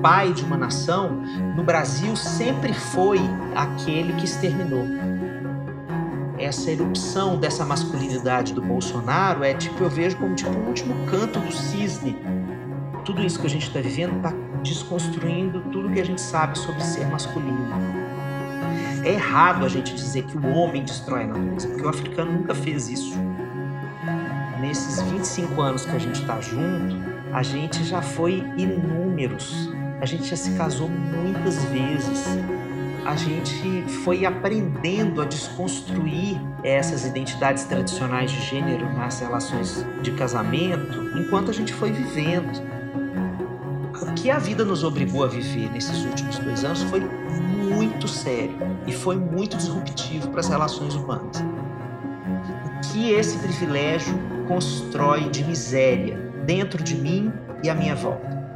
pai de uma nação, no Brasil sempre foi aquele que exterminou. Essa erupção dessa masculinidade do Bolsonaro é tipo, eu vejo como tipo o último canto do cisne. Tudo isso que a gente está vivendo está desconstruindo tudo que a gente sabe sobre ser masculino. É errado a gente dizer que o homem destrói a natureza, porque o africano nunca fez isso. Nesses 25 anos que a gente está junto, a gente já foi inúmeros. A gente já se casou muitas vezes. A gente foi aprendendo a desconstruir essas identidades tradicionais de gênero nas relações de casamento enquanto a gente foi vivendo. O que a vida nos obrigou a viver nesses últimos dois anos foi muito sério e foi muito disruptivo para as relações humanas. O que esse privilégio constrói de miséria dentro de mim e à minha volta.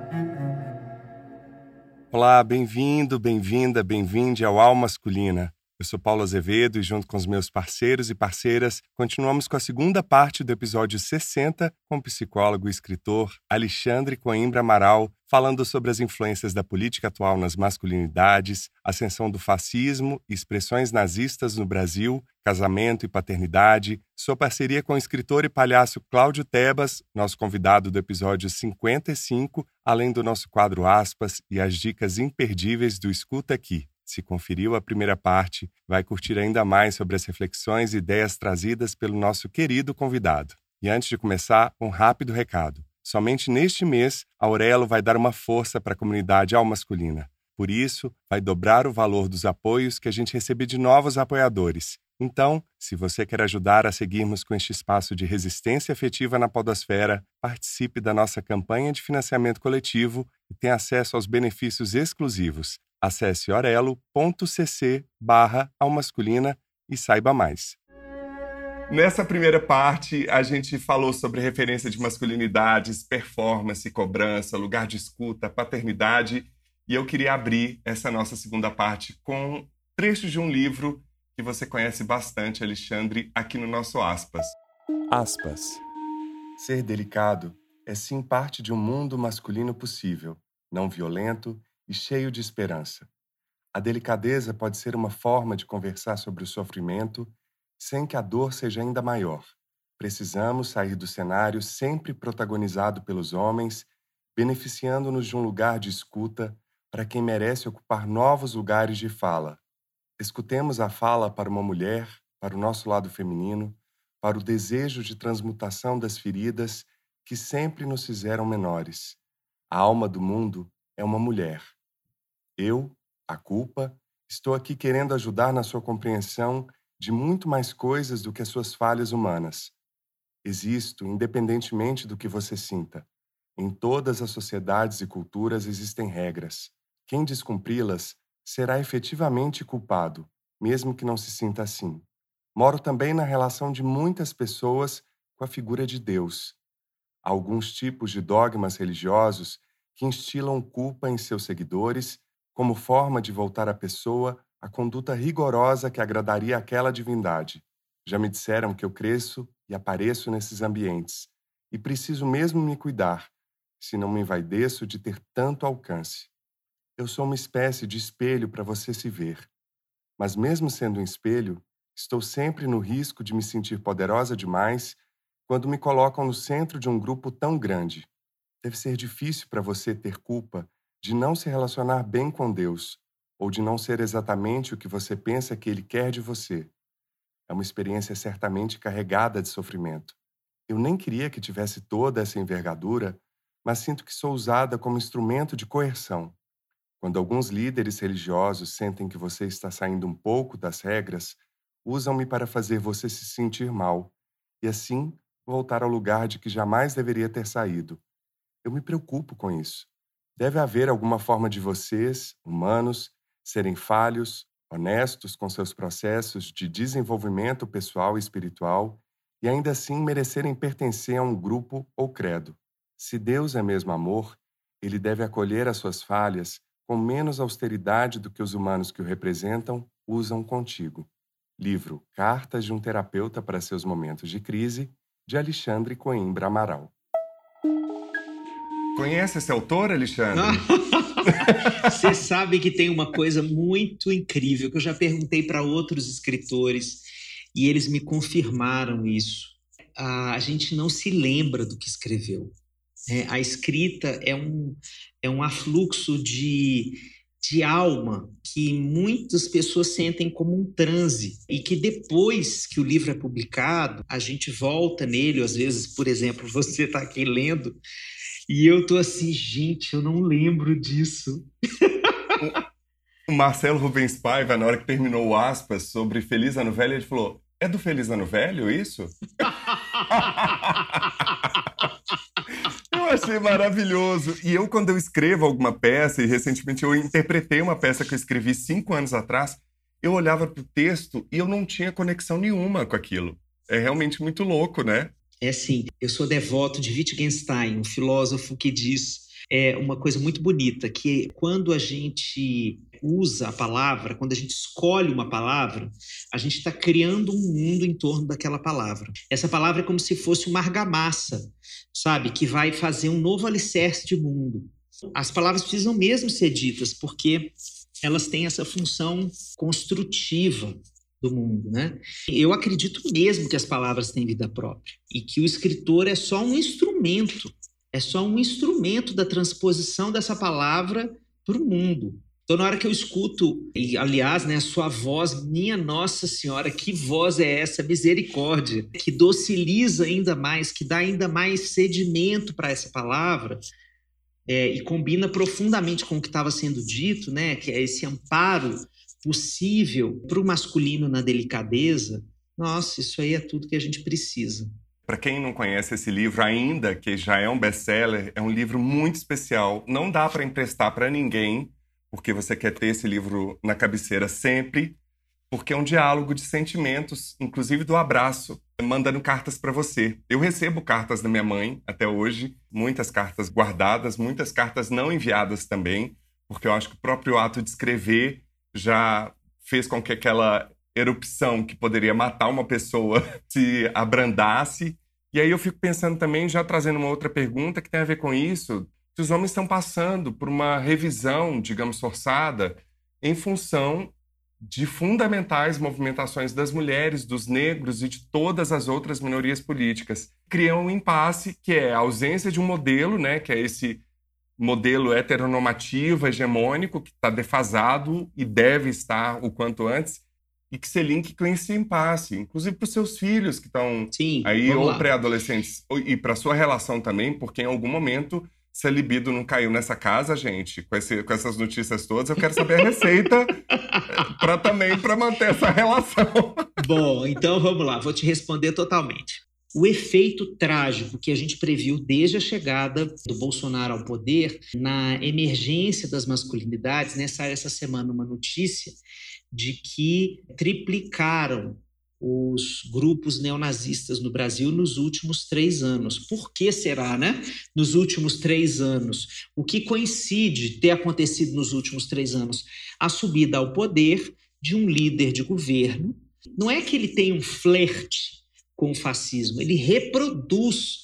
Olá, bem-vindo, bem-vinda, bem-vinde ao Alma Masculina. Eu sou Paulo Azevedo e, junto com os meus parceiros e parceiras, continuamos com a segunda parte do episódio 60 com o psicólogo e escritor Alexandre Coimbra Amaral, falando sobre as influências da política atual nas masculinidades, ascensão do fascismo e expressões nazistas no Brasil, casamento e paternidade, sua parceria com o escritor e palhaço Cláudio Tebas, nosso convidado do episódio 55, além do nosso quadro Aspas e as dicas imperdíveis do Escuta Aqui. Se conferiu a primeira parte, vai curtir ainda mais sobre as reflexões e ideias trazidas pelo nosso querido convidado. E antes de começar, um rápido recado. Somente neste mês, Aurelo vai dar uma força para a comunidade ao masculina. Por isso, vai dobrar o valor dos apoios que a gente receber de novos apoiadores. Então, se você quer ajudar a seguirmos com este espaço de resistência afetiva na podosfera, participe da nossa campanha de financiamento coletivo e tenha acesso aos benefícios exclusivos, Acesse orelo.cc barra almasculina e saiba mais. Nessa primeira parte, a gente falou sobre referência de masculinidades, performance, cobrança, lugar de escuta, paternidade, e eu queria abrir essa nossa segunda parte com trechos de um livro que você conhece bastante, Alexandre, aqui no nosso Aspas. Aspas. Ser delicado é sim parte de um mundo masculino possível, não violento e cheio de esperança. A delicadeza pode ser uma forma de conversar sobre o sofrimento sem que a dor seja ainda maior. Precisamos sair do cenário sempre protagonizado pelos homens, beneficiando-nos de um lugar de escuta para quem merece ocupar novos lugares de fala. Escutemos a fala para uma mulher, para o nosso lado feminino, para o desejo de transmutação das feridas que sempre nos fizeram menores. A alma do mundo é uma mulher. Eu, a culpa, estou aqui querendo ajudar na sua compreensão de muito mais coisas do que as suas falhas humanas. Existo independentemente do que você sinta. Em todas as sociedades e culturas existem regras. Quem descumpri-las será efetivamente culpado, mesmo que não se sinta assim. Moro também na relação de muitas pessoas com a figura de Deus. Alguns tipos de dogmas religiosos que instilam culpa em seus seguidores como forma de voltar à pessoa a conduta rigorosa que agradaria àquela divindade. Já me disseram que eu cresço e apareço nesses ambientes, e preciso mesmo me cuidar, se não me envaideço de ter tanto alcance. Eu sou uma espécie de espelho para você se ver. Mas, mesmo sendo um espelho, estou sempre no risco de me sentir poderosa demais quando me colocam no centro de um grupo tão grande. Deve ser difícil para você ter culpa de não se relacionar bem com Deus ou de não ser exatamente o que você pensa que Ele quer de você. É uma experiência certamente carregada de sofrimento. Eu nem queria que tivesse toda essa envergadura, mas sinto que sou usada como instrumento de coerção. Quando alguns líderes religiosos sentem que você está saindo um pouco das regras, usam-me para fazer você se sentir mal e assim voltar ao lugar de que jamais deveria ter saído. Eu me preocupo com isso. Deve haver alguma forma de vocês, humanos, serem falhos, honestos com seus processos de desenvolvimento pessoal e espiritual e ainda assim merecerem pertencer a um grupo ou credo. Se Deus é mesmo amor, ele deve acolher as suas falhas com menos austeridade do que os humanos que o representam usam contigo. Livro Cartas de um Terapeuta para Seus Momentos de Crise, de Alexandre Coimbra Amaral. Conhece esse autor, Alexandre? Você sabe que tem uma coisa muito incrível que eu já perguntei para outros escritores e eles me confirmaram isso. A gente não se lembra do que escreveu. É, a escrita é um, é um afluxo de, de alma que muitas pessoas sentem como um transe e que depois que o livro é publicado, a gente volta nele, às vezes, por exemplo, você está aqui lendo e eu tô assim, gente, eu não lembro disso. o Marcelo Rubens Paiva, na hora que terminou o aspas sobre Feliz Ano Velho, ele falou: É do Feliz Ano Velho isso? eu achei maravilhoso. E eu, quando eu escrevo alguma peça, e recentemente eu interpretei uma peça que eu escrevi cinco anos atrás, eu olhava para o texto e eu não tinha conexão nenhuma com aquilo. É realmente muito louco, né? É assim, eu sou devoto de Wittgenstein, um filósofo que diz é uma coisa muito bonita, que quando a gente usa a palavra, quando a gente escolhe uma palavra, a gente está criando um mundo em torno daquela palavra. Essa palavra é como se fosse uma argamassa, sabe? Que vai fazer um novo alicerce de mundo. As palavras precisam mesmo ser ditas, porque elas têm essa função construtiva do mundo, né? Eu acredito mesmo que as palavras têm vida própria e que o escritor é só um instrumento, é só um instrumento da transposição dessa palavra para o mundo. Então, na hora que eu escuto, e aliás, né, a sua voz, minha Nossa Senhora, que voz é essa? Misericórdia, que dociliza ainda mais, que dá ainda mais sedimento para essa palavra, é, e combina profundamente com o que estava sendo dito, né, que é esse amparo possível para o masculino na delicadeza, nossa, isso aí é tudo que a gente precisa. Para quem não conhece esse livro ainda, que já é um best-seller, é um livro muito especial. Não dá para emprestar para ninguém, porque você quer ter esse livro na cabeceira sempre, porque é um diálogo de sentimentos, inclusive do abraço, mandando cartas para você. Eu recebo cartas da minha mãe até hoje, muitas cartas guardadas, muitas cartas não enviadas também, porque eu acho que o próprio ato de escrever já fez com que aquela erupção que poderia matar uma pessoa se abrandasse. E aí eu fico pensando também, já trazendo uma outra pergunta que tem a ver com isso, que os homens estão passando por uma revisão, digamos, forçada, em função de fundamentais movimentações das mulheres, dos negros e de todas as outras minorias políticas. Criam um impasse que é a ausência de um modelo, né, que é esse modelo heteronormativo, hegemônico, que está defasado e deve estar o quanto antes, e que se linke com esse impasse, inclusive para os seus filhos que estão aí, ou pré-adolescentes, e para sua relação também, porque em algum momento, se a libido não caiu nessa casa, gente, com, esse, com essas notícias todas, eu quero saber a receita para também para manter essa relação. Bom, então vamos lá, vou te responder totalmente o efeito trágico que a gente previu desde a chegada do Bolsonaro ao poder na emergência das masculinidades? Sai essa semana uma notícia de que triplicaram os grupos neonazistas no Brasil nos últimos três anos. Por que será, né? Nos últimos três anos. O que coincide ter acontecido nos últimos três anos? A subida ao poder de um líder de governo. Não é que ele tem um flerte com o fascismo. Ele reproduz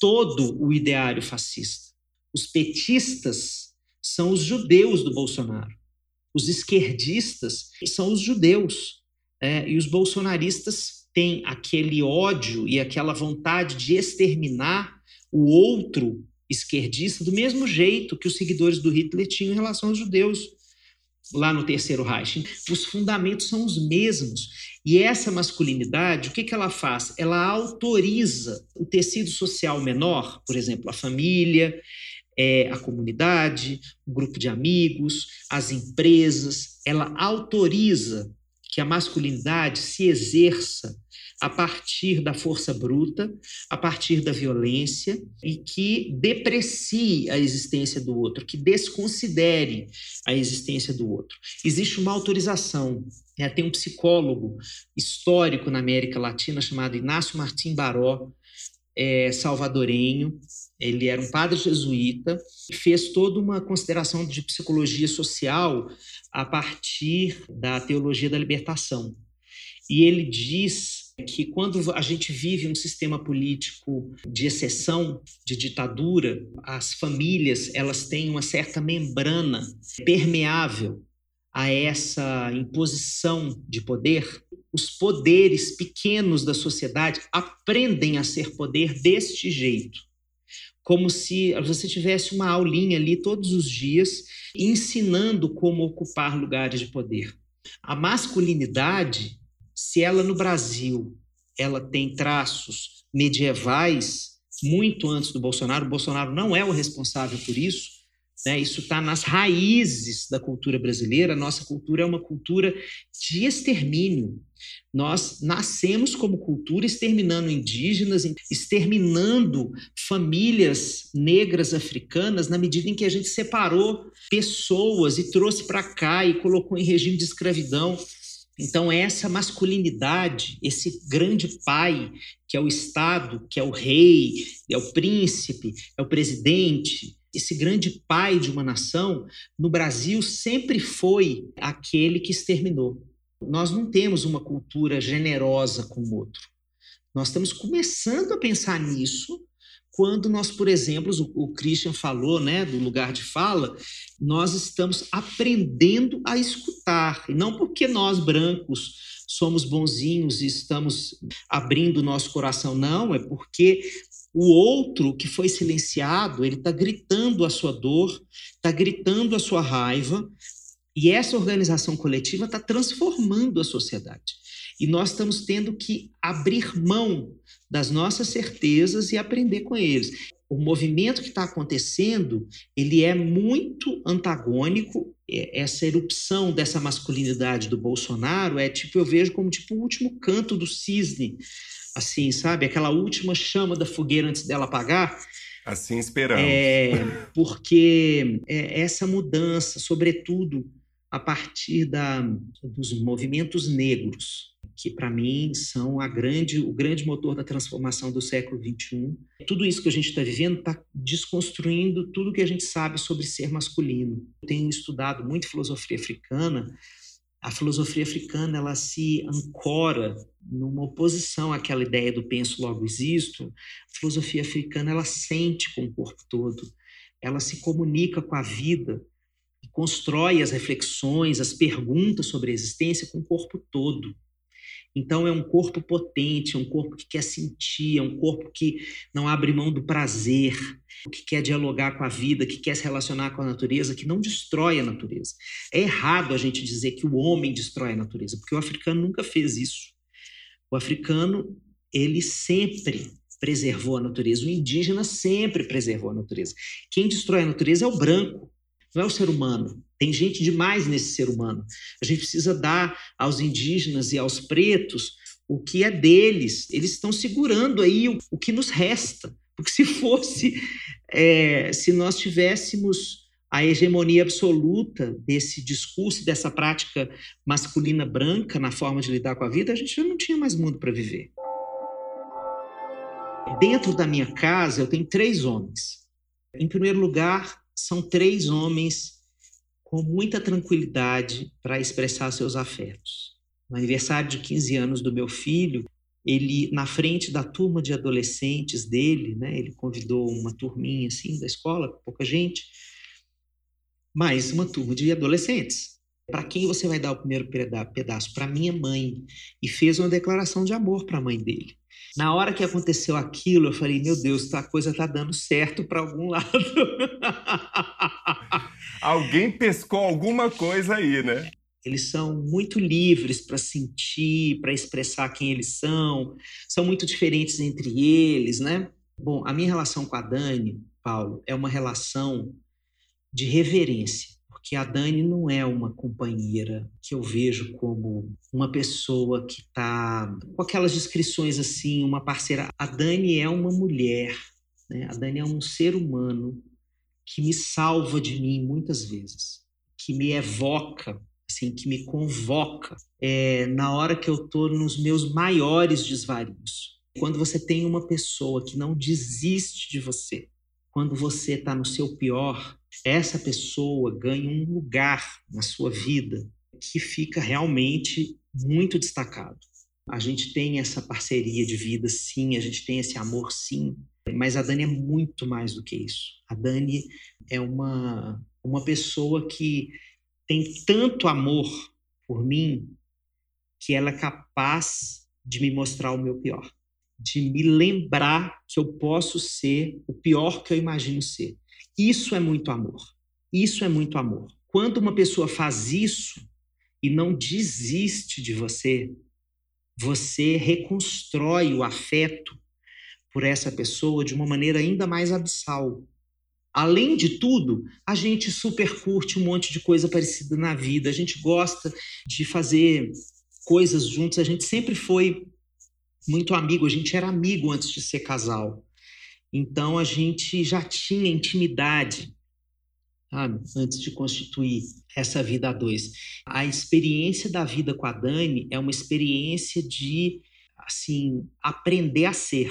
todo o ideário fascista. Os petistas são os judeus do Bolsonaro. Os esquerdistas são os judeus. É, e os bolsonaristas têm aquele ódio e aquela vontade de exterminar o outro esquerdista do mesmo jeito que os seguidores do Hitler tinham em relação aos judeus lá no Terceiro Reich. Os fundamentos são os mesmos. E essa masculinidade, o que, que ela faz? Ela autoriza o tecido social menor, por exemplo, a família, é, a comunidade, o grupo de amigos, as empresas, ela autoriza que a masculinidade se exerça a partir da força bruta, a partir da violência e que deprecie a existência do outro, que desconsidere a existência do outro. Existe uma autorização. Né? Tem um psicólogo histórico na América Latina chamado Inácio Martim Baró, é, salvadorenho. Ele era um padre jesuíta, fez toda uma consideração de psicologia social a partir da teologia da libertação. E ele diz que quando a gente vive um sistema político de exceção, de ditadura, as famílias elas têm uma certa membrana permeável a essa imposição de poder. Os poderes pequenos da sociedade aprendem a ser poder deste jeito como se você tivesse uma aulinha ali todos os dias ensinando como ocupar lugares de poder. A masculinidade, se ela no Brasil ela tem traços medievais muito antes do Bolsonaro, o Bolsonaro não é o responsável por isso, né? Isso está nas raízes da cultura brasileira. Nossa cultura é uma cultura de extermínio. Nós nascemos como cultura exterminando indígenas, exterminando famílias negras africanas, na medida em que a gente separou pessoas e trouxe para cá e colocou em regime de escravidão. Então, essa masculinidade, esse grande pai, que é o Estado, que é o rei, é o príncipe, é o presidente, esse grande pai de uma nação, no Brasil sempre foi aquele que exterminou. Nós não temos uma cultura generosa com o outro. Nós estamos começando a pensar nisso quando nós, por exemplo, o, Christian falou, né, do lugar de fala, nós estamos aprendendo a escutar, e não porque nós brancos somos bonzinhos e estamos abrindo nosso coração, não, é porque o outro que foi silenciado, ele está gritando a sua dor, está gritando a sua raiva, e essa organização coletiva está transformando a sociedade. E nós estamos tendo que abrir mão das nossas certezas e aprender com eles. O movimento que está acontecendo, ele é muito antagônico. É, essa erupção dessa masculinidade do Bolsonaro é tipo, eu vejo como tipo o último canto do cisne assim, sabe? Aquela última chama da fogueira antes dela apagar. Assim esperamos. É, porque é, essa mudança, sobretudo a partir da, dos movimentos negros, que para mim são a grande, o grande motor da transformação do século XXI. Tudo isso que a gente está vivendo está desconstruindo tudo que a gente sabe sobre ser masculino. Eu tenho estudado muito filosofia africana a filosofia africana ela se ancora numa oposição àquela ideia do penso logo existo. A filosofia africana ela sente com o corpo todo, ela se comunica com a vida constrói as reflexões, as perguntas sobre a existência com o corpo todo. Então é um corpo potente, é um corpo que quer sentir, é um corpo que não abre mão do prazer, que quer dialogar com a vida, que quer se relacionar com a natureza, que não destrói a natureza. É errado a gente dizer que o homem destrói a natureza, porque o africano nunca fez isso. O africano, ele sempre preservou a natureza, o indígena sempre preservou a natureza. Quem destrói a natureza é o branco, não é o ser humano. Tem gente demais nesse ser humano. A gente precisa dar aos indígenas e aos pretos o que é deles. Eles estão segurando aí o, o que nos resta. Porque se fosse, é, se nós tivéssemos a hegemonia absoluta desse discurso, dessa prática masculina branca na forma de lidar com a vida, a gente já não tinha mais mundo para viver. Dentro da minha casa, eu tenho três homens. Em primeiro lugar, são três homens com muita tranquilidade para expressar seus afetos. No aniversário de 15 anos do meu filho, ele na frente da turma de adolescentes dele, né, ele convidou uma turminha assim da escola, pouca gente, mais uma turma de adolescentes. Para quem você vai dar o primeiro pedaço? Para minha mãe. E fez uma declaração de amor para a mãe dele. Na hora que aconteceu aquilo, eu falei: meu Deus, a coisa está dando certo para algum lado. Alguém pescou alguma coisa aí, né? Eles são muito livres para sentir, para expressar quem eles são, são muito diferentes entre eles, né? Bom, a minha relação com a Dani, Paulo, é uma relação de reverência, porque a Dani não é uma companheira que eu vejo como uma pessoa que está com aquelas descrições assim, uma parceira. A Dani é uma mulher, né? A Dani é um ser humano que me salva de mim muitas vezes, que me evoca, assim, que me convoca é, na hora que eu estou nos meus maiores desvarios. Quando você tem uma pessoa que não desiste de você, quando você está no seu pior, essa pessoa ganha um lugar na sua vida que fica realmente muito destacado. A gente tem essa parceria de vida, sim, a gente tem esse amor, sim. Mas a Dani é muito mais do que isso. A Dani é uma, uma pessoa que tem tanto amor por mim que ela é capaz de me mostrar o meu pior, de me lembrar que eu posso ser o pior que eu imagino ser. Isso é muito amor. Isso é muito amor. Quando uma pessoa faz isso e não desiste de você, você reconstrói o afeto por essa pessoa de uma maneira ainda mais abissal. Além de tudo, a gente super curte um monte de coisa parecida na vida, a gente gosta de fazer coisas juntos, a gente sempre foi muito amigo, a gente era amigo antes de ser casal. Então a gente já tinha intimidade sabe? Antes de constituir essa vida a dois. A experiência da vida com a Dani é uma experiência de, assim, aprender a ser.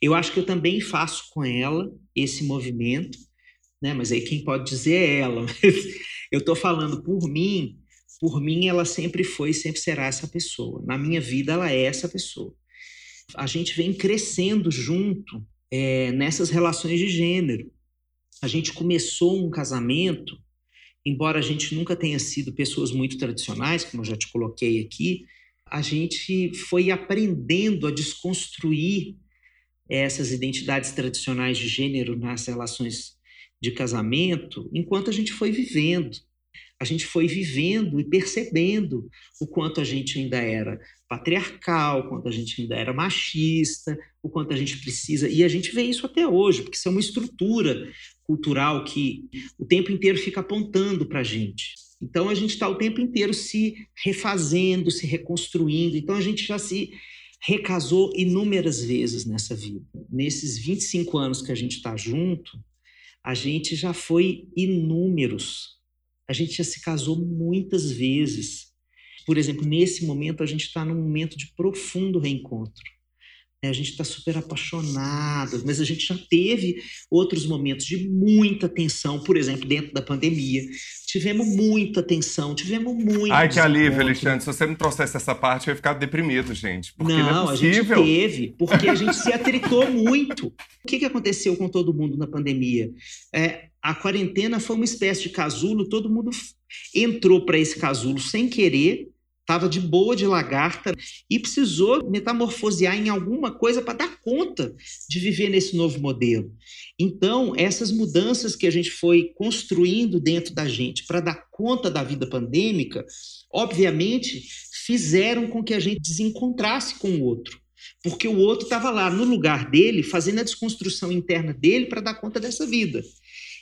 Eu acho que eu também faço com ela esse movimento, né? Mas aí quem pode dizer é ela. eu estou falando por mim. Por mim, ela sempre foi e sempre será essa pessoa. Na minha vida, ela é essa pessoa. A gente vem crescendo junto é, nessas relações de gênero a gente começou um casamento, embora a gente nunca tenha sido pessoas muito tradicionais, como eu já te coloquei aqui, a gente foi aprendendo a desconstruir essas identidades tradicionais de gênero nas relações de casamento enquanto a gente foi vivendo. A gente foi vivendo e percebendo o quanto a gente ainda era patriarcal, o quanto a gente ainda era machista, o quanto a gente precisa. E a gente vê isso até hoje, porque isso é uma estrutura cultural que o tempo inteiro fica apontando para a gente. Então a gente está o tempo inteiro se refazendo, se reconstruindo. Então a gente já se recasou inúmeras vezes nessa vida. Nesses 25 anos que a gente está junto, a gente já foi inúmeros. A gente já se casou muitas vezes. Por exemplo, nesse momento a gente está num momento de profundo reencontro. Né, a gente está super apaixonado, mas a gente já teve outros momentos de muita tensão, por exemplo, dentro da pandemia. Tivemos muita tensão, tivemos muito. Ai, que alívio, Alexandre. Se você não trouxesse essa parte, eu ia ficar deprimido, gente. Porque não, não é a gente teve, porque a gente se atritou muito. O que, que aconteceu com todo mundo na pandemia? É, a quarentena foi uma espécie de casulo, todo mundo entrou para esse casulo sem querer estava de boa de lagarta e precisou metamorfosear em alguma coisa para dar conta de viver nesse novo modelo. Então, essas mudanças que a gente foi construindo dentro da gente para dar conta da vida pandêmica, obviamente, fizeram com que a gente desencontrasse com o outro. Porque o outro estava lá no lugar dele, fazendo a desconstrução interna dele para dar conta dessa vida.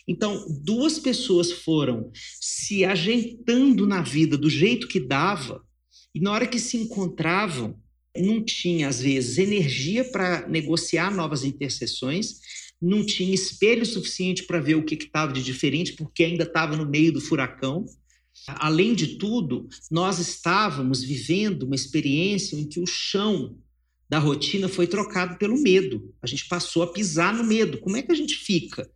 Então, duas pessoas foram se ajeitando na vida do jeito que dava, e na hora que se encontravam, não tinha, às vezes, energia para negociar novas interseções, não tinha espelho suficiente para ver o que estava de diferente, porque ainda estava no meio do furacão. Além de tudo, nós estávamos vivendo uma experiência em que o chão da rotina foi trocado pelo medo. A gente passou a pisar no medo. Como é que a gente fica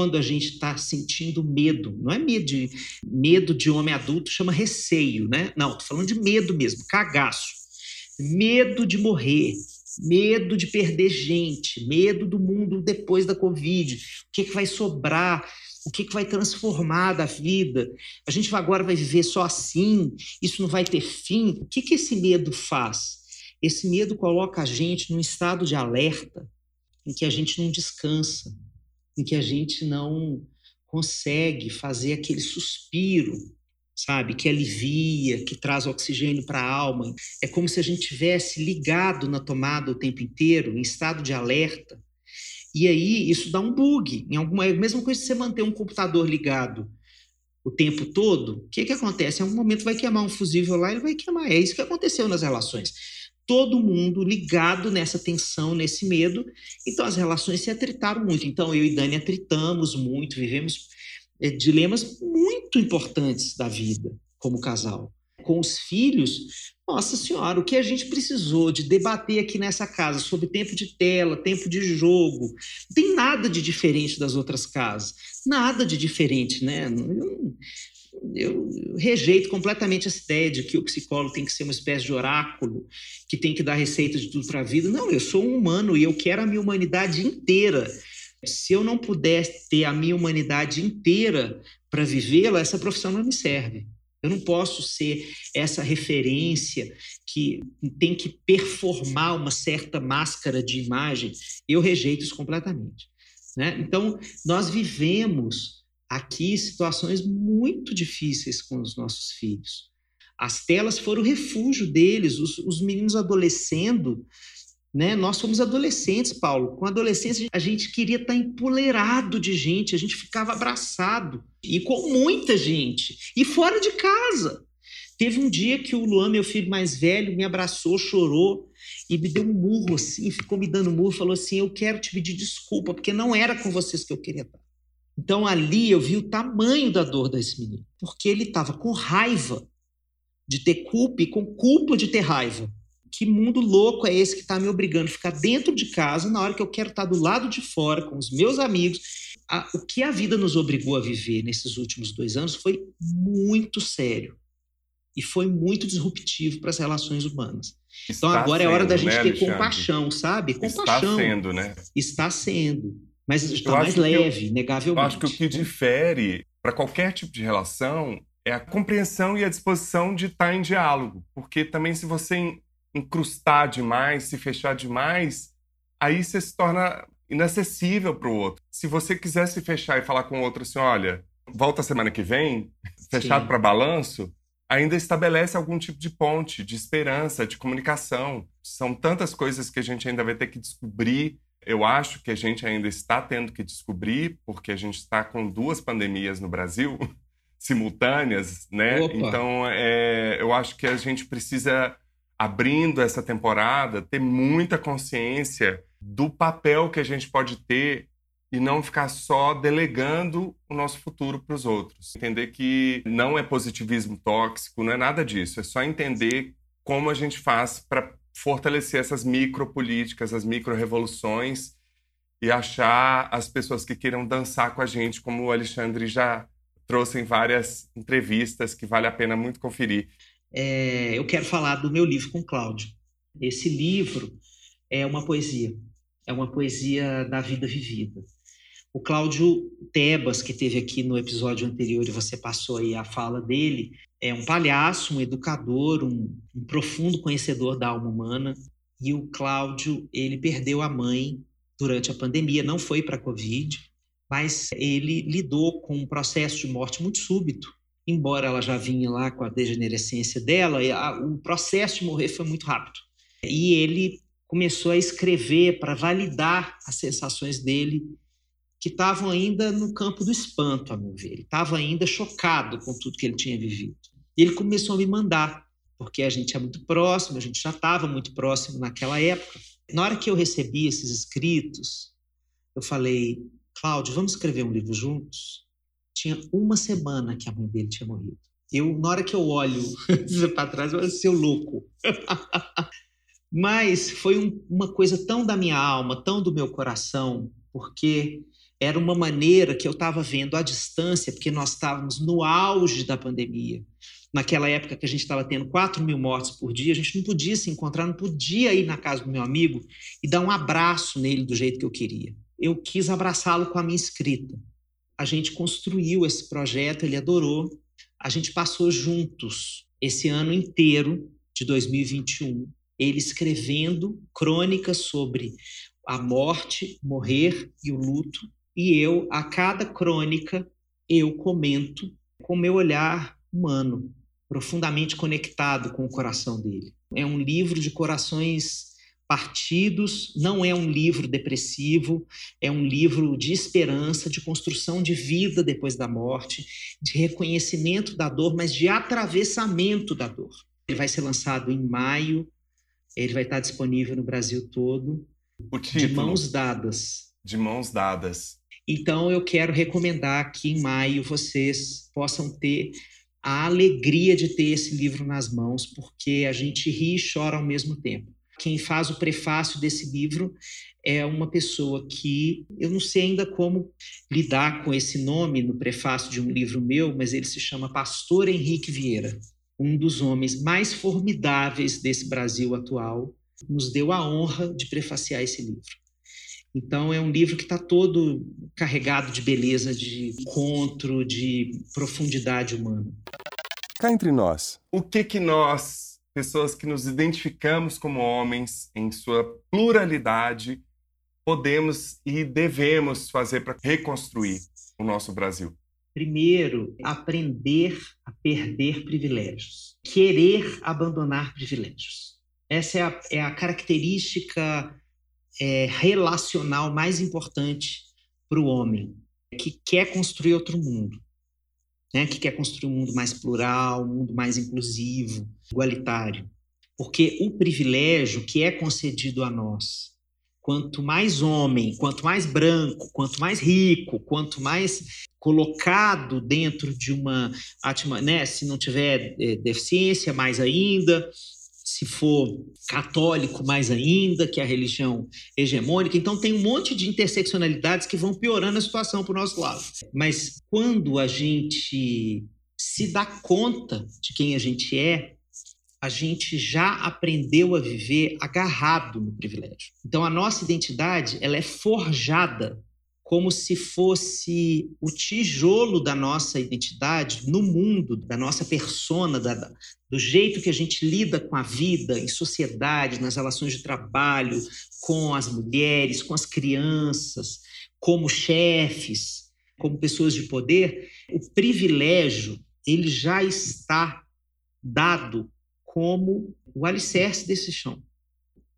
quando a gente está sentindo medo. Não é medo de, medo de homem adulto, chama receio, né? Não, estou falando de medo mesmo, cagaço. Medo de morrer, medo de perder gente, medo do mundo depois da Covid. O que, que vai sobrar? O que, que vai transformar da vida? A gente agora vai viver só assim? Isso não vai ter fim? O que, que esse medo faz? Esse medo coloca a gente num estado de alerta em que a gente não descansa, em que a gente não consegue fazer aquele suspiro, sabe, que alivia, que traz oxigênio para a alma. É como se a gente tivesse ligado na tomada o tempo inteiro, em estado de alerta. E aí isso dá um bug. Em alguma, é a mesma coisa que você manter um computador ligado o tempo todo, o que, que acontece? Em algum momento vai queimar um fusível lá, ele vai queimar. É isso que aconteceu nas relações todo mundo ligado nessa tensão, nesse medo. Então as relações se atritaram muito. Então eu e Dani atritamos muito, vivemos é, dilemas muito importantes da vida como casal. Com os filhos, nossa senhora, o que a gente precisou de debater aqui nessa casa sobre tempo de tela, tempo de jogo, não tem nada de diferente das outras casas. Nada de diferente, né? Eu rejeito completamente essa ideia de que o psicólogo tem que ser uma espécie de oráculo, que tem que dar receita de tudo para a vida. Não, eu sou um humano e eu quero a minha humanidade inteira. Se eu não puder ter a minha humanidade inteira para vivê-la, essa profissão não me serve. Eu não posso ser essa referência que tem que performar uma certa máscara de imagem. Eu rejeito isso completamente. Né? Então, nós vivemos aqui situações muito difíceis com os nossos filhos. As telas foram o refúgio deles, os, os meninos adolescendo. Né? Nós fomos adolescentes, Paulo. Com adolescência, a gente queria estar empoleirado de gente, a gente ficava abraçado. E com muita gente. E fora de casa. Teve um dia que o Luan, meu filho mais velho, me abraçou, chorou e me deu um murro assim, ficou me dando murro, falou assim: Eu quero te pedir desculpa, porque não era com vocês que eu queria estar. Então ali eu vi o tamanho da dor desse menino, porque ele estava com raiva de ter culpa e com culpa de ter raiva. Que mundo louco é esse que está me obrigando a ficar dentro de casa na hora que eu quero estar do lado de fora com os meus amigos? o que a vida nos obrigou a viver nesses últimos dois anos foi muito sério e foi muito disruptivo para as relações humanas. Está então agora sendo, é hora da gente né, ter Alexandre? compaixão, sabe? Compaixão. Está sendo, né? Está sendo mas está mais leve, eu, negavelmente. Eu acho que o que difere para qualquer tipo de relação é a compreensão e a disposição de estar em diálogo. Porque também, se você incrustar demais, se fechar demais, aí você se torna inacessível para o outro. Se você quiser se fechar e falar com o outro assim, olha, volta semana que vem, fechado para balanço, ainda estabelece algum tipo de ponte, de esperança, de comunicação. São tantas coisas que a gente ainda vai ter que descobrir eu acho que a gente ainda está tendo que descobrir, porque a gente está com duas pandemias no Brasil simultâneas, né? Opa. Então, é, eu acho que a gente precisa, abrindo essa temporada, ter muita consciência do papel que a gente pode ter e não ficar só delegando o nosso futuro para os outros. Entender que não é positivismo tóxico, não é nada disso. É só entender como a gente faz para fortalecer essas micropolíticas, as micro-revoluções e achar as pessoas que queiram dançar com a gente, como o Alexandre já trouxe em várias entrevistas, que vale a pena muito conferir. É, eu quero falar do meu livro com Cláudio. Esse livro é uma poesia, é uma poesia da vida vivida. O Cláudio Tebas, que teve aqui no episódio anterior e você passou aí a fala dele, é um palhaço, um educador, um, um profundo conhecedor da alma humana. E o Cláudio, ele perdeu a mãe durante a pandemia, não foi para a Covid, mas ele lidou com um processo de morte muito súbito. Embora ela já vinha lá com a degenerescência dela, o processo de morrer foi muito rápido. E ele começou a escrever para validar as sensações dele que estavam ainda no campo do espanto, a meu ver. Ele estava ainda chocado com tudo que ele tinha vivido. E ele começou a me mandar, porque a gente é muito próximo, a gente já estava muito próximo naquela época. Na hora que eu recebi esses escritos, eu falei, Cláudio, vamos escrever um livro juntos? Tinha uma semana que a mãe dele tinha morrido. Eu, na hora que eu olho para trás, eu seu louco. Mas foi um, uma coisa tão da minha alma, tão do meu coração, porque era uma maneira que eu estava vendo à distância, porque nós estávamos no auge da pandemia. Naquela época que a gente estava tendo 4 mil mortes por dia, a gente não podia se encontrar, não podia ir na casa do meu amigo e dar um abraço nele do jeito que eu queria. Eu quis abraçá-lo com a minha escrita. A gente construiu esse projeto, ele adorou. A gente passou juntos esse ano inteiro de 2021, ele escrevendo crônicas sobre a morte, morrer e o luto, e eu, a cada crônica, eu comento com meu olhar humano, profundamente conectado com o coração dele. É um livro de corações partidos, não é um livro depressivo, é um livro de esperança, de construção de vida depois da morte, de reconhecimento da dor, mas de atravessamento da dor. Ele vai ser lançado em maio, ele vai estar disponível no Brasil todo, de mãos dadas. De mãos dadas. Então, eu quero recomendar que em maio vocês possam ter a alegria de ter esse livro nas mãos, porque a gente ri e chora ao mesmo tempo. Quem faz o prefácio desse livro é uma pessoa que eu não sei ainda como lidar com esse nome no prefácio de um livro meu, mas ele se chama Pastor Henrique Vieira, um dos homens mais formidáveis desse Brasil atual, nos deu a honra de prefaciar esse livro. Então é um livro que está todo carregado de beleza, de encontro, de profundidade humana. Cá entre nós, o que que nós, pessoas que nos identificamos como homens em sua pluralidade, podemos e devemos fazer para reconstruir o nosso Brasil? Primeiro, aprender a perder privilégios, querer abandonar privilégios. Essa é a, é a característica é, relacional mais importante para o homem, que quer construir outro mundo, né? que quer construir um mundo mais plural, um mundo mais inclusivo, igualitário. Porque o privilégio que é concedido a nós quanto mais homem, quanto mais branco, quanto mais rico, quanto mais colocado dentro de uma né, se não tiver é, deficiência, mais ainda, se for católico, mais ainda, que é a religião hegemônica. Então, tem um monte de interseccionalidades que vão piorando a situação para o nosso lado. Mas quando a gente se dá conta de quem a gente é, a gente já aprendeu a viver agarrado no privilégio. Então a nossa identidade, ela é forjada como se fosse o tijolo da nossa identidade no mundo, da nossa persona, da, do jeito que a gente lida com a vida em sociedade, nas relações de trabalho, com as mulheres, com as crianças, como chefes, como pessoas de poder, o privilégio ele já está dado como o alicerce desse chão.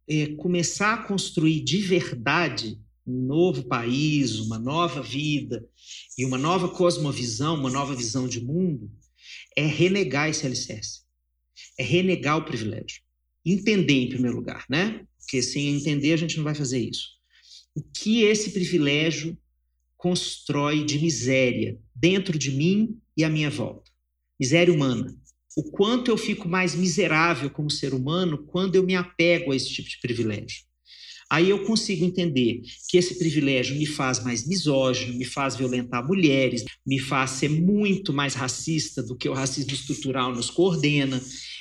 É começar a construir de verdade um novo país, uma nova vida e uma nova cosmovisão, uma nova visão de mundo, é renegar esse alicerce. É renegar o privilégio. Entender, em primeiro lugar, né? Porque sem entender a gente não vai fazer isso. O que esse privilégio constrói de miséria dentro de mim e à minha volta? Miséria humana o quanto eu fico mais miserável como ser humano quando eu me apego a esse tipo de privilégio. Aí eu consigo entender que esse privilégio me faz mais misógino, me faz violentar mulheres, me faz ser muito mais racista do que o racismo estrutural nos coordena,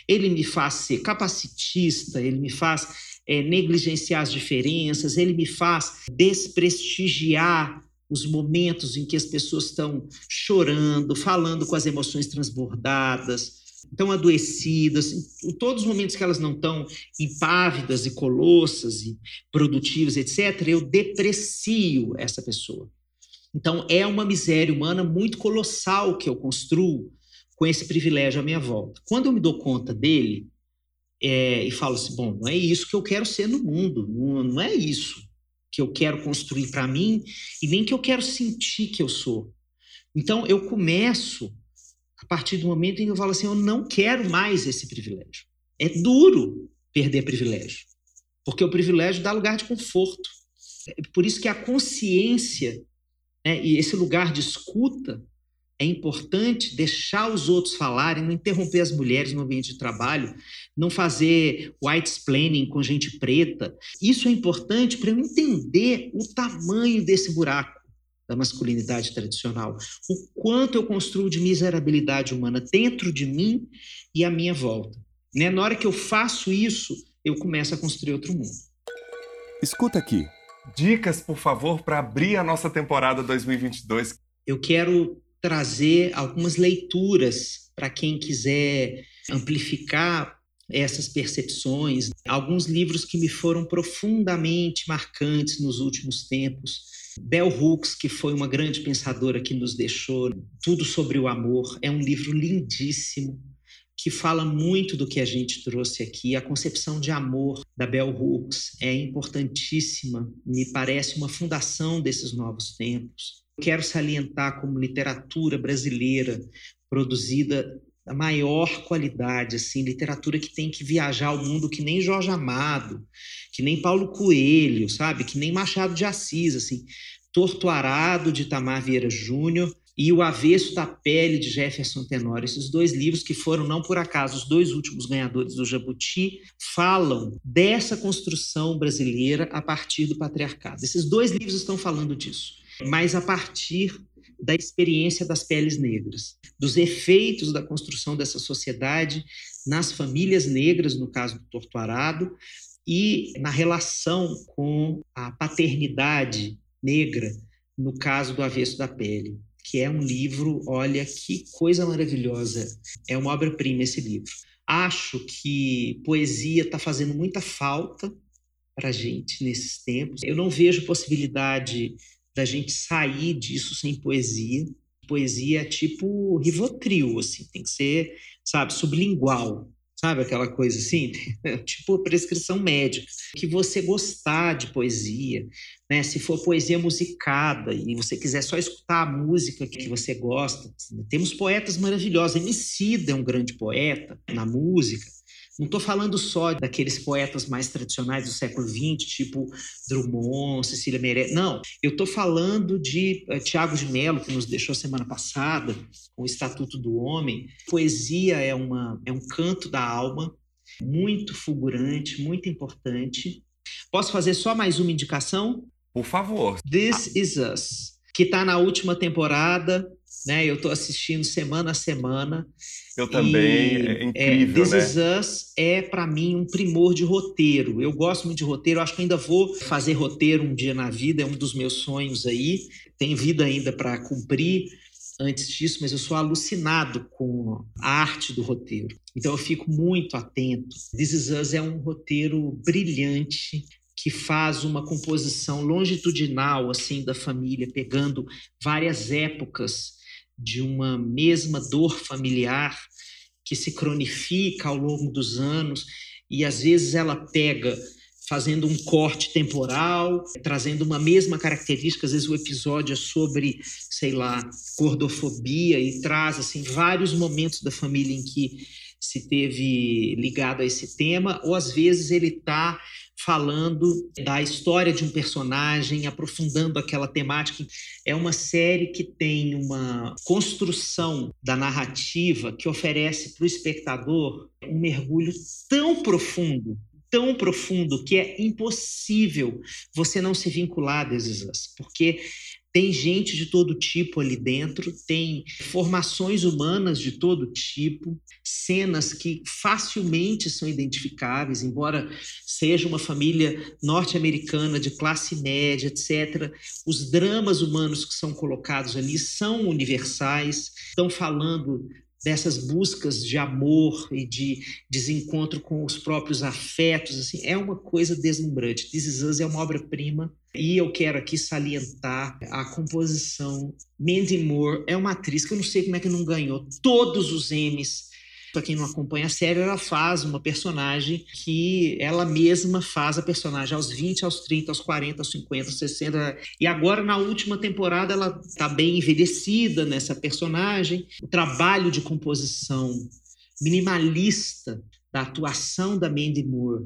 ele me faz ser capacitista, ele me faz é, negligenciar as diferenças, ele me faz desprestigiar os momentos em que as pessoas estão chorando, falando com as emoções transbordadas, estão adoecidas, em todos os momentos que elas não estão impávidas e colossas e produtivas, etc., eu deprecio essa pessoa. Então, é uma miséria humana muito colossal que eu construo com esse privilégio à minha volta. Quando eu me dou conta dele é, e falo assim, bom, não é isso que eu quero ser no mundo, não, não é isso que eu quero construir para mim e nem que eu quero sentir que eu sou. Então, eu começo a partir do momento em que eu falo assim, eu não quero mais esse privilégio. É duro perder privilégio, porque o privilégio dá lugar de conforto. É por isso que a consciência né, e esse lugar de escuta é importante deixar os outros falarem, não interromper as mulheres no ambiente de trabalho, não fazer white explaining com gente preta. Isso é importante para eu entender o tamanho desse buraco da masculinidade tradicional, o quanto eu construo de miserabilidade humana dentro de mim e à minha volta. Né? Na hora que eu faço isso, eu começo a construir outro mundo. Escuta aqui. Dicas, por favor, para abrir a nossa temporada 2022. Eu quero trazer algumas leituras para quem quiser amplificar essas percepções, alguns livros que me foram profundamente marcantes nos últimos tempos Bell Hooks, que foi uma grande pensadora que nos deixou Tudo sobre o Amor, é um livro lindíssimo que fala muito do que a gente trouxe aqui. A concepção de amor da Bell Hooks é importantíssima, me parece uma fundação desses novos tempos. Quero salientar como literatura brasileira produzida da maior qualidade, assim, literatura que tem que viajar o mundo que nem Jorge Amado, que nem Paulo Coelho, sabe? Que nem Machado de Assis, assim. Torto Arado, de Tamar Vieira Júnior, e O Avesso da Pele, de Jefferson Tenório. Esses dois livros, que foram, não por acaso, os dois últimos ganhadores do Jabuti, falam dessa construção brasileira a partir do patriarcado. Esses dois livros estão falando disso, mas a partir da experiência das peles negras, dos efeitos da construção dessa sociedade nas famílias negras, no caso do Torturado, e na relação com a paternidade negra, no caso do Avesso da Pele que é um livro, olha que coisa maravilhosa. É uma obra-prima esse livro. Acho que poesia está fazendo muita falta para a gente nesses tempos. Eu não vejo possibilidade da gente sair disso sem poesia. Poesia é tipo Rivotril, assim, tem que ser, sabe, sublingual. Sabe aquela coisa assim? tipo prescrição médica. Que você gostar de poesia, né? Se for poesia musicada e você quiser só escutar a música que você gosta. Temos poetas maravilhosos. Emicida é um grande poeta na música. Não estou falando só daqueles poetas mais tradicionais do século XX, tipo Drummond, Cecília Meirelles. Não, eu estou falando de uh, Tiago de Mello, que nos deixou semana passada, com o Estatuto do Homem. Poesia é, uma, é um canto da alma, muito fulgurante, muito importante. Posso fazer só mais uma indicação? Por favor. This Is Us, que está na última temporada, né? Eu estou assistindo semana a semana. Eu também, e, é incrível, é, This né? Is Us é, para mim, um primor de roteiro. Eu gosto muito de roteiro, acho que ainda vou fazer roteiro um dia na vida, é um dos meus sonhos aí. Tem vida ainda para cumprir antes disso, mas eu sou alucinado com a arte do roteiro. Então eu fico muito atento. This Is Us é um roteiro brilhante, que faz uma composição longitudinal assim da família, pegando várias épocas de uma mesma dor familiar que se cronifica ao longo dos anos e às vezes ela pega fazendo um corte temporal, trazendo uma mesma característica, às vezes o episódio é sobre, sei lá, gordofobia e traz assim vários momentos da família em que se teve ligado a esse tema, ou às vezes ele está falando da história de um personagem, aprofundando aquela temática. É uma série que tem uma construção da narrativa que oferece para o espectador um mergulho tão profundo, tão profundo, que é impossível você não se vincular a porque tem gente de todo tipo ali dentro, tem formações humanas de todo tipo, cenas que facilmente são identificáveis, embora seja uma família norte-americana de classe média, etc. Os dramas humanos que são colocados ali são universais, estão falando dessas buscas de amor e de desencontro com os próprios afetos, assim, é uma coisa deslumbrante. This Is Us é uma obra-prima e eu quero aqui salientar a composição. Mandy Moore é uma atriz que eu não sei como é que não ganhou todos os Emmys para quem não acompanha a série, ela faz uma personagem que ela mesma faz a personagem aos 20, aos 30, aos 40, aos 50, aos 60. E agora, na última temporada, ela está bem envelhecida nessa personagem. O trabalho de composição minimalista da atuação da Mandy Moore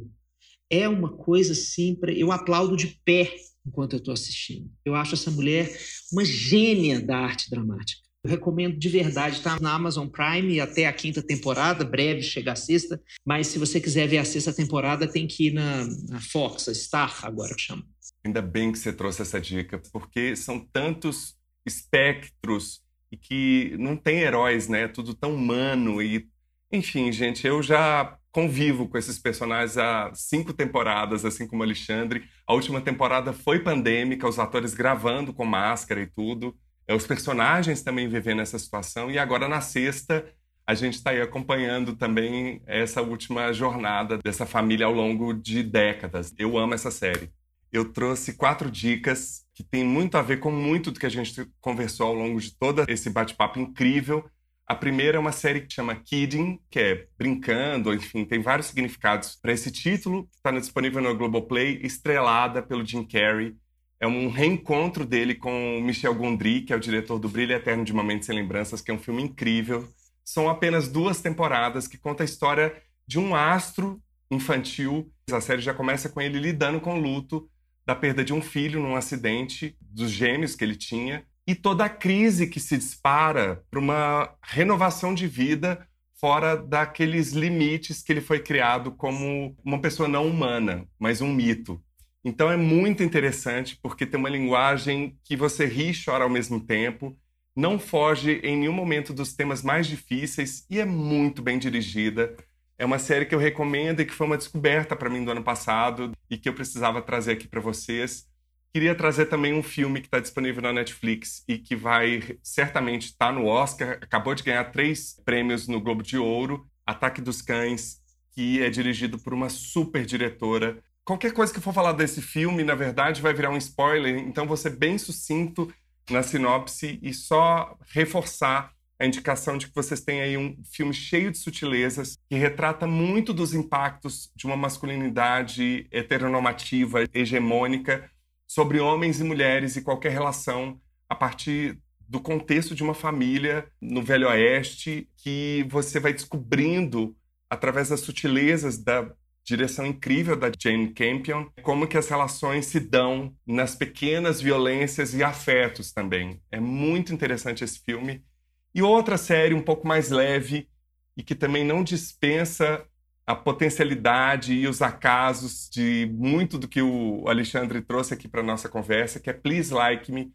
é uma coisa assim, eu aplaudo de pé enquanto eu estou assistindo. Eu acho essa mulher uma gênia da arte dramática. Eu recomendo de verdade, tá na Amazon Prime até a quinta temporada, breve chega a sexta, mas se você quiser ver a sexta temporada, tem que ir na, na Fox, a Star agora que chama. Ainda bem que você trouxe essa dica, porque são tantos espectros e que não tem heróis, né? Tudo tão humano e enfim, gente, eu já convivo com esses personagens há cinco temporadas, assim como Alexandre. A última temporada foi pandêmica, os atores gravando com máscara e tudo. É, os personagens também vivendo essa situação. E agora, na sexta, a gente está aí acompanhando também essa última jornada dessa família ao longo de décadas. Eu amo essa série. Eu trouxe quatro dicas que tem muito a ver com muito do que a gente conversou ao longo de todo esse bate-papo incrível. A primeira é uma série que chama Kidding, que é brincando, enfim, tem vários significados para esse título. Está disponível no Globoplay, estrelada pelo Jim Carrey é um reencontro dele com Michel Gondry, que é o diretor do Brilho Eterno de Uma Mente Sem Lembranças, que é um filme incrível. São apenas duas temporadas que conta a história de um astro infantil. A série já começa com ele lidando com o luto da perda de um filho num acidente dos gêmeos que ele tinha. e toda a crise que se dispara para uma renovação de vida fora daqueles limites que ele foi criado como uma pessoa não humana, mas um mito. Então é muito interessante porque tem uma linguagem que você ri e chora ao mesmo tempo, não foge em nenhum momento dos temas mais difíceis e é muito bem dirigida. É uma série que eu recomendo e que foi uma descoberta para mim do ano passado e que eu precisava trazer aqui para vocês. Queria trazer também um filme que está disponível na Netflix e que vai certamente estar tá no Oscar. Acabou de ganhar três prêmios no Globo de Ouro. Ataque dos Cães, que é dirigido por uma super diretora. Qualquer coisa que for falar desse filme, na verdade, vai virar um spoiler. Então, ser bem sucinto na sinopse e só reforçar a indicação de que vocês têm aí um filme cheio de sutilezas que retrata muito dos impactos de uma masculinidade heteronormativa, hegemônica, sobre homens e mulheres e qualquer relação a partir do contexto de uma família no Velho Oeste que você vai descobrindo através das sutilezas da direção incrível da Jane Campion, como que as relações se dão nas pequenas violências e afetos também. É muito interessante esse filme. E outra série um pouco mais leve e que também não dispensa a potencialidade e os acasos de muito do que o Alexandre trouxe aqui para nossa conversa, que é Please Like Me, que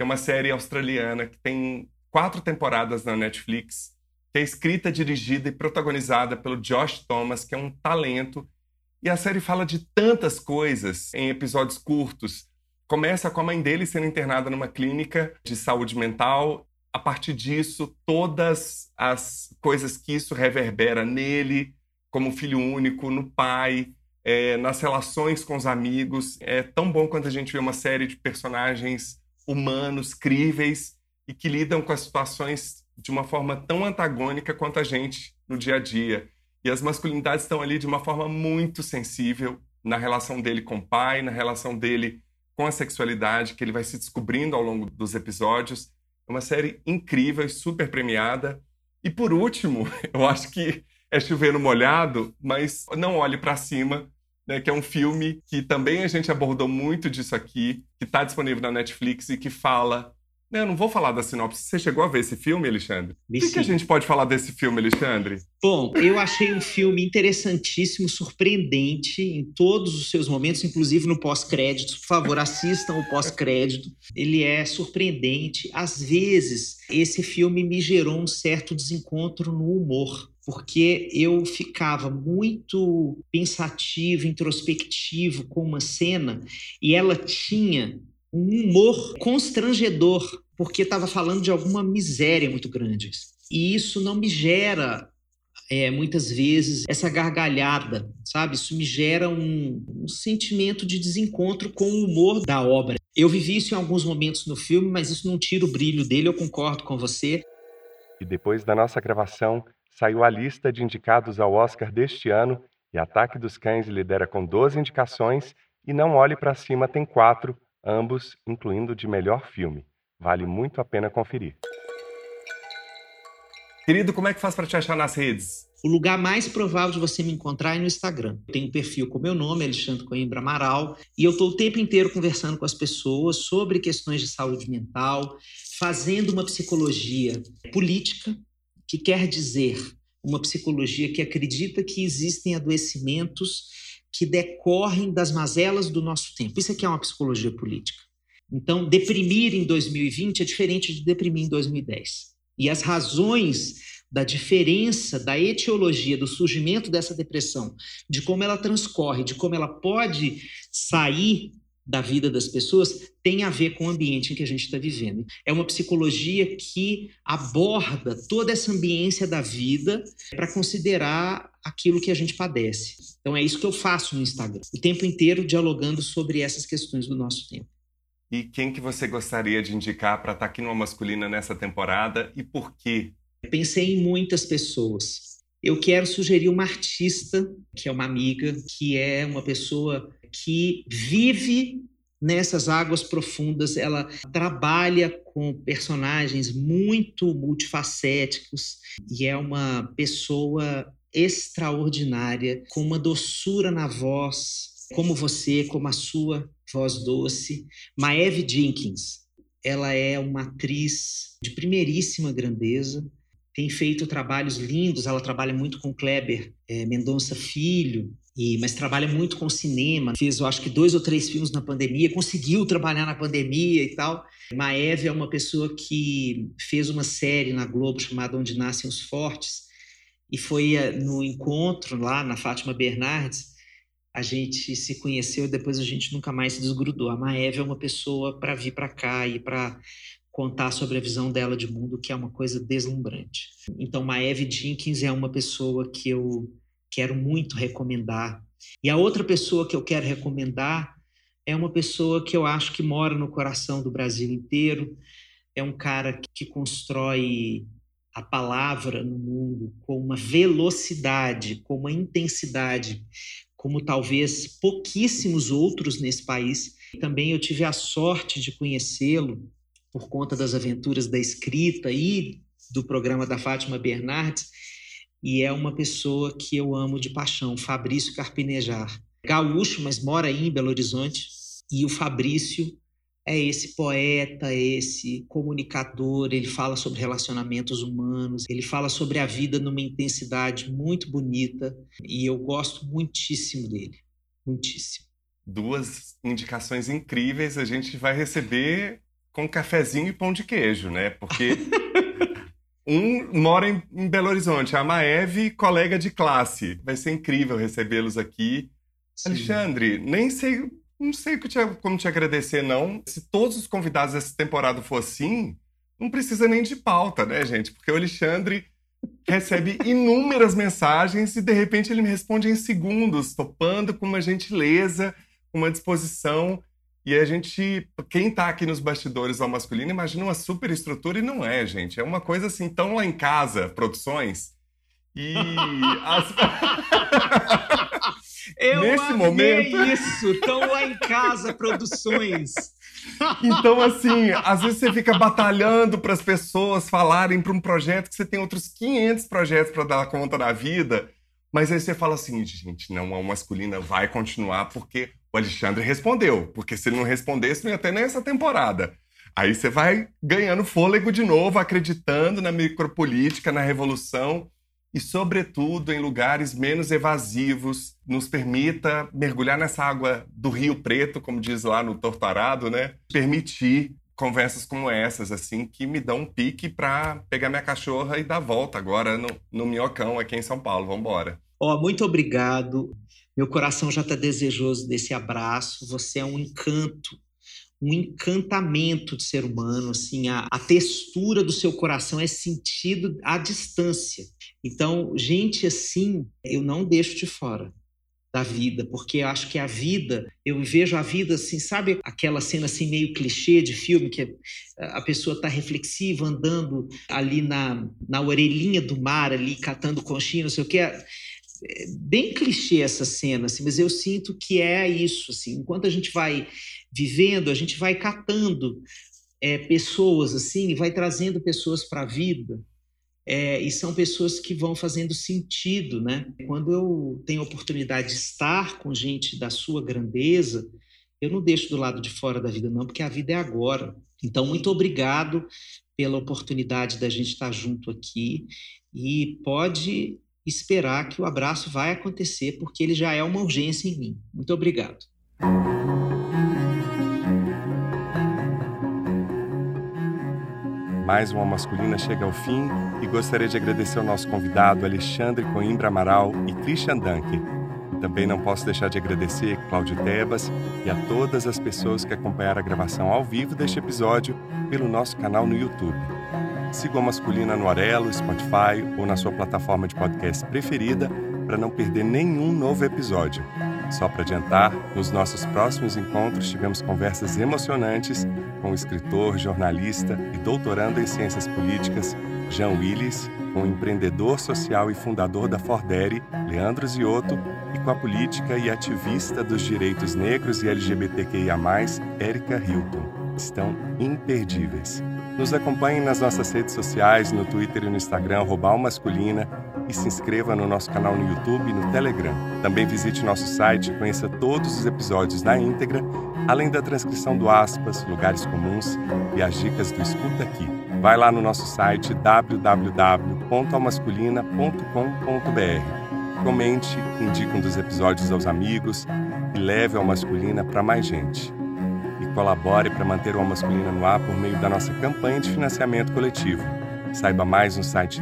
é uma série australiana que tem quatro temporadas na Netflix, que é escrita, dirigida e protagonizada pelo Josh Thomas, que é um talento. E a série fala de tantas coisas em episódios curtos. Começa com a mãe dele sendo internada numa clínica de saúde mental. A partir disso, todas as coisas que isso reverbera nele, como filho único, no pai, é, nas relações com os amigos. É tão bom quando a gente vê uma série de personagens humanos, críveis e que lidam com as situações de uma forma tão antagônica quanto a gente no dia a dia. E as masculinidades estão ali de uma forma muito sensível na relação dele com o pai, na relação dele com a sexualidade, que ele vai se descobrindo ao longo dos episódios. É uma série incrível e super premiada. E por último, eu acho que é chover no molhado, mas não olhe para cima, né, que é um filme que também a gente abordou muito disso aqui, que está disponível na Netflix e que fala. Eu não vou falar da sinopse. Você chegou a ver esse filme, Alexandre? O que, que, a gente pode falar desse filme, Alexandre? Bom, eu achei um filme interessantíssimo, surpreendente em todos os seus momentos, inclusive no pós-crédito. Por favor, assistam o pós-crédito. Ele é surpreendente. Às vezes, esse filme me gerou um certo desencontro no humor porque eu ficava muito pensativo, introspectivo com uma cena e ela tinha um humor constrangedor, porque estava falando de alguma miséria muito grande. E isso não me gera, é, muitas vezes, essa gargalhada, sabe? Isso me gera um, um sentimento de desencontro com o humor da obra. Eu vivi isso em alguns momentos no filme, mas isso não tira o brilho dele, eu concordo com você. E depois da nossa gravação, saiu a lista de indicados ao Oscar deste ano e Ataque dos Cães lidera com 12 indicações e Não Olhe para Cima tem quatro, ambos incluindo de melhor filme. Vale muito a pena conferir. Querido, como é que faz para te achar nas redes? O lugar mais provável de você me encontrar é no Instagram. Eu tenho um perfil com meu nome, Alexandre Coimbra Amaral, e eu estou o tempo inteiro conversando com as pessoas sobre questões de saúde mental, fazendo uma psicologia política, que quer dizer uma psicologia que acredita que existem adoecimentos que decorrem das mazelas do nosso tempo. Isso aqui é uma psicologia política. Então, deprimir em 2020 é diferente de deprimir em 2010. E as razões da diferença, da etiologia, do surgimento dessa depressão, de como ela transcorre, de como ela pode sair da vida das pessoas tem a ver com o ambiente em que a gente está vivendo. É uma psicologia que aborda toda essa ambiência da vida para considerar aquilo que a gente padece. Então é isso que eu faço no Instagram, o tempo inteiro dialogando sobre essas questões do nosso tempo. E quem que você gostaria de indicar para estar tá aqui numa masculina nessa temporada e por quê? Pensei em muitas pessoas. Eu quero sugerir uma artista, que é uma amiga, que é uma pessoa que vive nessas águas profundas, ela trabalha com personagens muito multifacéticos e é uma pessoa extraordinária, com uma doçura na voz, como você, como a sua voz doce, Maeve Jenkins. ela é uma atriz de primeiríssima grandeza, tem feito trabalhos lindos, ela trabalha muito com Kleber é, Mendonça Filho, e, mas trabalha muito com cinema, fez eu acho que dois ou três filmes na pandemia, conseguiu trabalhar na pandemia e tal. Maeve é uma pessoa que fez uma série na Globo chamada Onde Nascem os Fortes, e foi eh, no encontro lá na Fátima Bernardes, a gente se conheceu e depois a gente nunca mais se desgrudou. A Maeve é uma pessoa para vir para cá e para contar sobre a visão dela de mundo, que é uma coisa deslumbrante. Então, Maeve Jenkins é uma pessoa que eu quero muito recomendar. E a outra pessoa que eu quero recomendar é uma pessoa que eu acho que mora no coração do Brasil inteiro. É um cara que constrói a palavra no mundo com uma velocidade, com uma intensidade, como talvez pouquíssimos outros nesse país. Também eu tive a sorte de conhecê-lo por conta das aventuras da escrita e do programa da Fátima Bernardes, e é uma pessoa que eu amo de paixão, Fabrício Carpinejar. Gaúcho, mas mora aí em Belo Horizonte, e o Fabrício é esse poeta, esse comunicador, ele fala sobre relacionamentos humanos, ele fala sobre a vida numa intensidade muito bonita, e eu gosto muitíssimo dele, muitíssimo. Duas indicações incríveis a gente vai receber com cafezinho e pão de queijo, né? Porque um mora em, em Belo Horizonte, a Maeve, colega de classe. Vai ser incrível recebê-los aqui. Sim. Alexandre, nem sei, não sei como te agradecer, não. Se todos os convidados dessa temporada for assim, não precisa nem de pauta, né, gente? Porque o Alexandre recebe inúmeras mensagens e de repente ele me responde em segundos, topando com uma gentileza, com uma disposição. E a gente, quem tá aqui nos bastidores ao masculino, imagina uma super estrutura e não é, gente. É uma coisa assim, tão lá em casa, produções. E as... Eu Nesse momento isso, tão lá em casa, produções. Então, assim, às vezes você fica batalhando para as pessoas falarem para um projeto que você tem outros 500 projetos para dar conta da vida. Mas aí você fala assim, gente, não, a masculina vai continuar porque o Alexandre respondeu, porque se ele não respondesse, não ia ter nem essa temporada. Aí você vai ganhando fôlego de novo, acreditando na micropolítica, na revolução e, sobretudo, em lugares menos evasivos, nos permita mergulhar nessa água do Rio Preto, como diz lá no Torturado, né? Permitir conversas como essas, assim, que me dão um pique para pegar minha cachorra e dar volta agora no, no Minhocão, aqui em São Paulo. Vamos embora. Ó, oh, muito obrigado. Meu coração já está desejoso desse abraço. Você é um encanto, um encantamento de ser humano. Assim, a, a textura do seu coração é sentido à distância. Então, gente assim, eu não deixo de fora da vida, porque eu acho que a vida, eu vejo a vida assim, sabe aquela cena assim meio clichê de filme que a pessoa está reflexiva andando ali na, na orelhinha do mar ali catando conchinha, não sei o que, é bem clichê essa cena, assim, mas eu sinto que é isso. Assim, enquanto a gente vai vivendo, a gente vai catando é, pessoas assim, vai trazendo pessoas para a vida. É, e são pessoas que vão fazendo sentido, né? Quando eu tenho a oportunidade de estar com gente da sua grandeza, eu não deixo do lado de fora da vida, não, porque a vida é agora. Então, muito obrigado pela oportunidade da gente estar junto aqui e pode esperar que o abraço vai acontecer, porque ele já é uma urgência em mim. Muito obrigado. Mais uma masculina chega ao fim e gostaria de agradecer ao nosso convidado Alexandre Coimbra Amaral e Christian Dunke. Também não posso deixar de agradecer Cláudio Tebas e a todas as pessoas que acompanharam a gravação ao vivo deste episódio pelo nosso canal no YouTube. Siga a Masculina no Arelo, Spotify ou na sua plataforma de podcast preferida para não perder nenhum novo episódio. Só para adiantar, nos nossos próximos encontros tivemos conversas emocionantes com o escritor, jornalista e doutorando em ciências políticas Jean Willis, com o empreendedor social e fundador da Fordere, Leandro Ziotto, e com a política e ativista dos direitos negros e LGBTQIA+, Érica Hilton. Estão imperdíveis. Nos acompanhe nas nossas redes sociais, no Twitter e no Instagram, Masculina, e se inscreva no nosso canal no YouTube e no Telegram. Também visite nosso site, conheça todos os episódios na íntegra além da transcrição do aspas, lugares comuns e as dicas do Escuta Aqui. Vai lá no nosso site www.almasculina.com.br. Comente, indique um dos episódios aos amigos e leve a Masculina para mais gente. E colabore para manter o Masculina no ar por meio da nossa campanha de financiamento coletivo. Saiba mais no site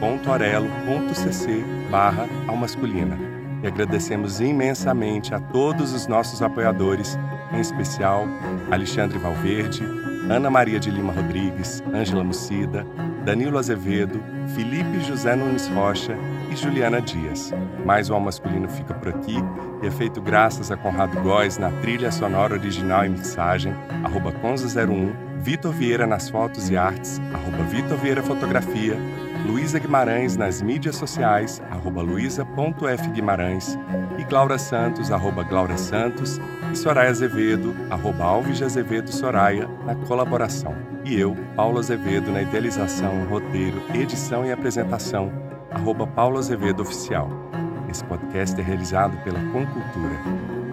www.orelo.cc barra almasculina. E agradecemos imensamente a todos os nossos apoiadores, em especial Alexandre Valverde, Ana Maria de Lima Rodrigues, Ângela Mucida, Danilo Azevedo, Felipe José Nunes Rocha e Juliana Dias. Mais um Masculino fica por aqui e é feito graças a Conrado Góes na trilha sonora original e mixagem, arroba Conza01, Vitor Vieira nas fotos e artes, arroba Vitor Vieira Fotografia, Luísa Guimarães nas mídias sociais, arroba luísa.fguimarães e Glaura Santos, arroba Glaura Santos e Soraya Azevedo, arroba Alves de Azevedo Soraya, na colaboração. E eu, Paulo Azevedo, na idealização, roteiro, edição e apresentação, arroba Paulo Azevedo Oficial. Esse podcast é realizado pela Concultura.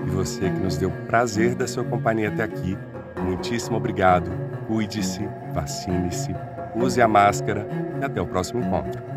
E você que nos deu o prazer da sua companhia até aqui, muitíssimo obrigado. Cuide-se, vacine-se, use a máscara e até o próximo encontro.